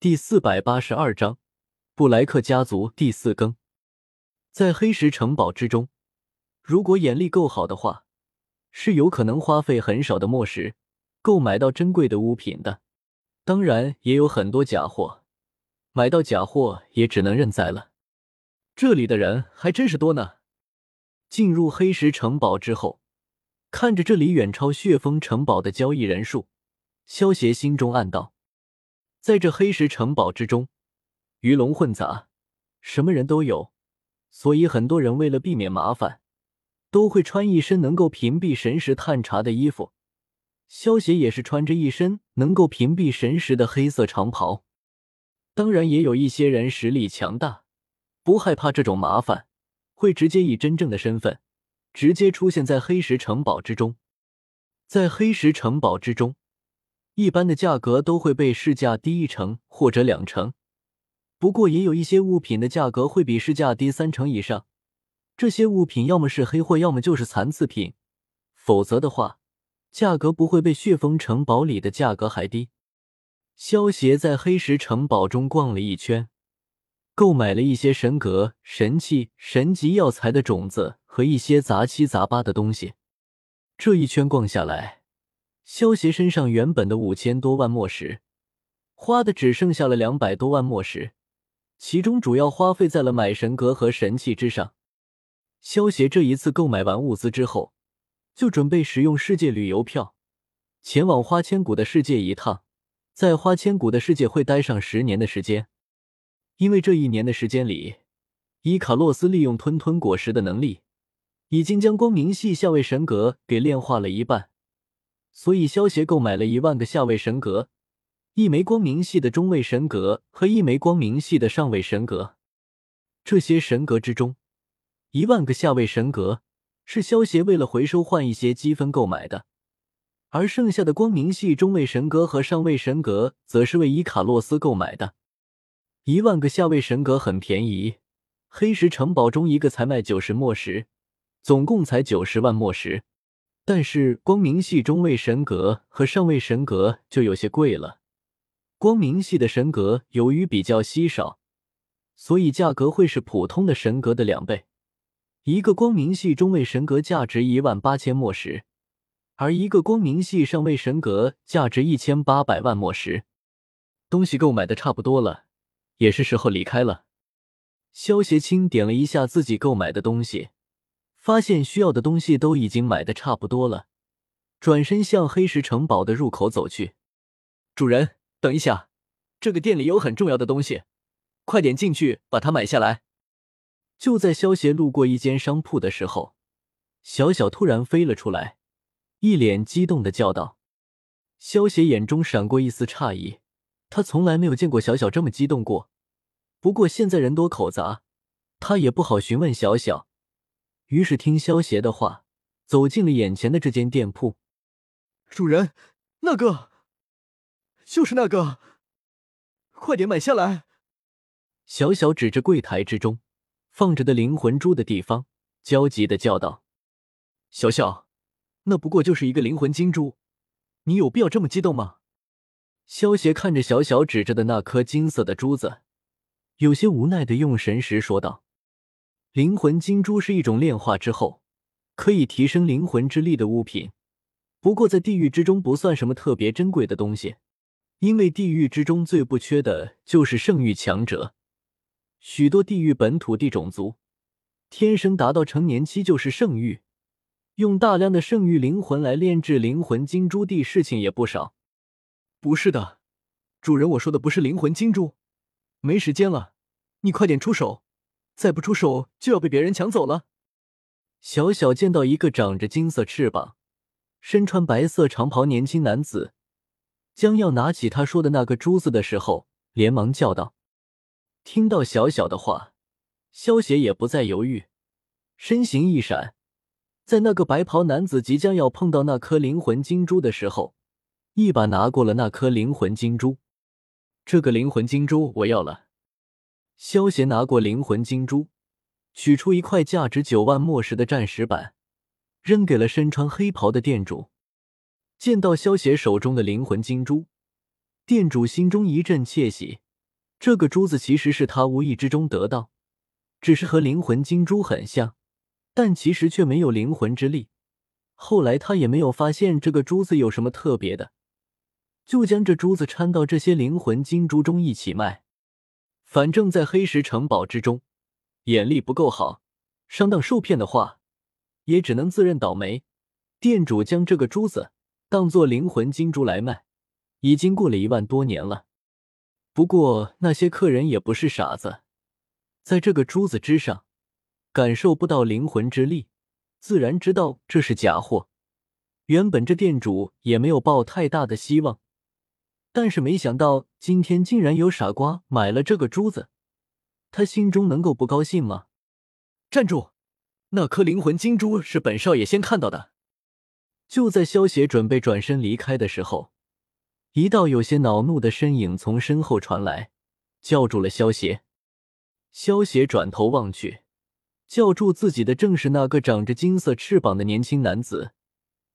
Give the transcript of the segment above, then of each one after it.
第四百八十二章布莱克家族第四更。在黑石城堡之中，如果眼力够好的话，是有可能花费很少的墨石购买到珍贵的物品的。当然，也有很多假货，买到假货也只能认栽了。这里的人还真是多呢。进入黑石城堡之后，看着这里远超血峰城堡的交易人数，萧协心中暗道。在这黑石城堡之中，鱼龙混杂，什么人都有，所以很多人为了避免麻烦，都会穿一身能够屏蔽神识探查的衣服。萧协也是穿着一身能够屏蔽神识的黑色长袍。当然，也有一些人实力强大，不害怕这种麻烦，会直接以真正的身份直接出现在黑石城堡之中。在黑石城堡之中。一般的价格都会被市价低一成或者两成，不过也有一些物品的价格会比市价低三成以上。这些物品要么是黑货，要么就是残次品，否则的话，价格不会被血峰城堡里的价格还低。萧协在黑石城堡中逛了一圈，购买了一些神格、神器、神级药材的种子和一些杂七杂八的东西。这一圈逛下来。萧协身上原本的五千多万墨石，花的只剩下了两百多万墨石，其中主要花费在了买神格和神器之上。萧协这一次购买完物资之后，就准备使用世界旅游票，前往花千骨的世界一趟。在花千骨的世界会待上十年的时间，因为这一年的时间里，伊卡洛斯利用吞吞果实的能力，已经将光明系下位神格给炼化了一半。所以，萧协购买了一万个下位神格，一枚光明系的中位神格和一枚光明系的上位神格。这些神格之中，一万个下位神格是萧协为了回收换一些积分购买的，而剩下的光明系中位神格和上位神格则是为伊卡洛斯购买的。一万个下位神格很便宜，黑石城堡中一个才卖九十墨石，总共才九十万墨石。但是光明系中位神格和上位神格就有些贵了。光明系的神格由于比较稀少，所以价格会是普通的神格的两倍。一个光明系中位神格价值一万八千墨石，而一个光明系上位神格价值一千八百万墨石。东西购买的差不多了，也是时候离开了。萧协清点了一下自己购买的东西。发现需要的东西都已经买的差不多了，转身向黑石城堡的入口走去。主人，等一下，这个店里有很重要的东西，快点进去把它买下来。就在萧协路过一间商铺的时候，小小突然飞了出来，一脸激动的叫道：“萧协眼中闪过一丝诧异，他从来没有见过小小这么激动过。不过现在人多口杂，他也不好询问小小。”于是听萧协的话，走进了眼前的这间店铺。主人，那个，就是那个，快点买下来！小小指着柜台之中放着的灵魂珠的地方，焦急的叫道：“小小，那不过就是一个灵魂金珠，你有必要这么激动吗？”萧协看着小小指着的那颗金色的珠子，有些无奈的用神识说道。灵魂金珠是一种炼化之后可以提升灵魂之力的物品，不过在地狱之中不算什么特别珍贵的东西，因为地狱之中最不缺的就是圣域强者。许多地狱本土地种族天生达到成年期就是圣域，用大量的圣域灵魂来炼制灵魂金珠的事情也不少。不是的，主人，我说的不是灵魂金珠。没时间了，你快点出手。再不出手，就要被别人抢走了。小小见到一个长着金色翅膀、身穿白色长袍年轻男子，将要拿起他说的那个珠子的时候，连忙叫道：“听到小小的话，萧邪也不再犹豫，身形一闪，在那个白袍男子即将要碰到那颗灵魂金珠的时候，一把拿过了那颗灵魂金珠。这个灵魂金珠我要了。”萧协拿过灵魂金珠，取出一块价值九万墨石的战石板，扔给了身穿黑袍的店主。见到萧协手中的灵魂金珠，店主心中一阵窃喜，这个珠子其实是他无意之中得到，只是和灵魂金珠很像，但其实却没有灵魂之力。后来他也没有发现这个珠子有什么特别的，就将这珠子掺到这些灵魂金珠中一起卖。反正，在黑石城堡之中，眼力不够好，上当受骗的话，也只能自认倒霉。店主将这个珠子当做灵魂金珠来卖，已经过了一万多年了。不过那些客人也不是傻子，在这个珠子之上感受不到灵魂之力，自然知道这是假货。原本这店主也没有抱太大的希望，但是没想到今天竟然有傻瓜买了这个珠子，他心中能够不高兴吗？站住！那颗灵魂金珠是本少爷先看到的。就在萧邪准备转身离开的时候，一道有些恼怒的身影从身后传来，叫住了萧邪。萧邪转头望去，叫住自己的正是那个长着金色翅膀的年轻男子，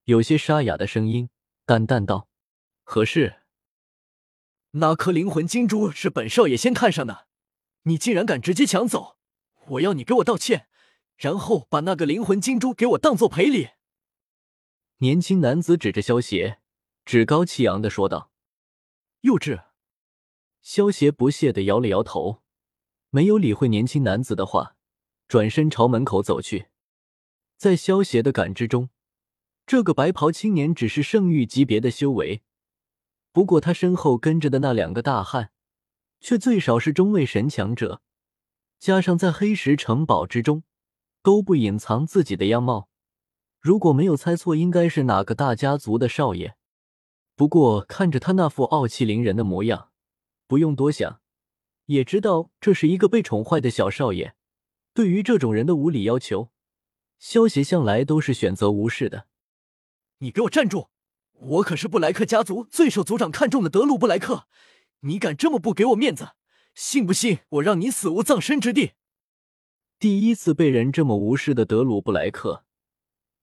有些沙哑的声音淡淡道：“何事？”那颗灵魂金珠是本少爷先看上的，你竟然敢直接抢走！我要你给我道歉，然后把那个灵魂金珠给我当做赔礼。年轻男子指着萧邪，趾高气扬的说道：“幼稚。”萧邪不屑的摇了摇头，没有理会年轻男子的话，转身朝门口走去。在萧邪的感知中，这个白袍青年只是圣域级别的修为，不过他身后跟着的那两个大汉，却最少是中位神强者，加上在黑石城堡之中，都不隐藏自己的样貌。如果没有猜错，应该是哪个大家族的少爷。不过看着他那副傲气凌人的模样，不用多想，也知道这是一个被宠坏的小少爷。对于这种人的无理要求，萧协向来都是选择无视的。你给我站住！我可是布莱克家族最受族长看重的德鲁布莱克，你敢这么不给我面子，信不信我让你死无葬身之地？第一次被人这么无视的德鲁布莱克。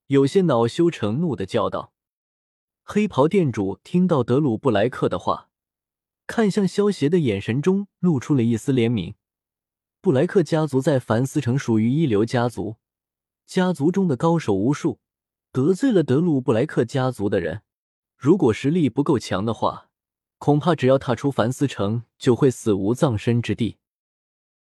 有些恼羞成怒的叫道：“黑袍店主听到德鲁布莱克的话，看向萧邪的眼神中露出了一丝怜悯。布莱克家族在凡斯城属于一流家族，家族中的高手无数，得罪了德鲁布莱克家族的人，如果实力不够强的话，恐怕只要踏出凡斯城，就会死无葬身之地。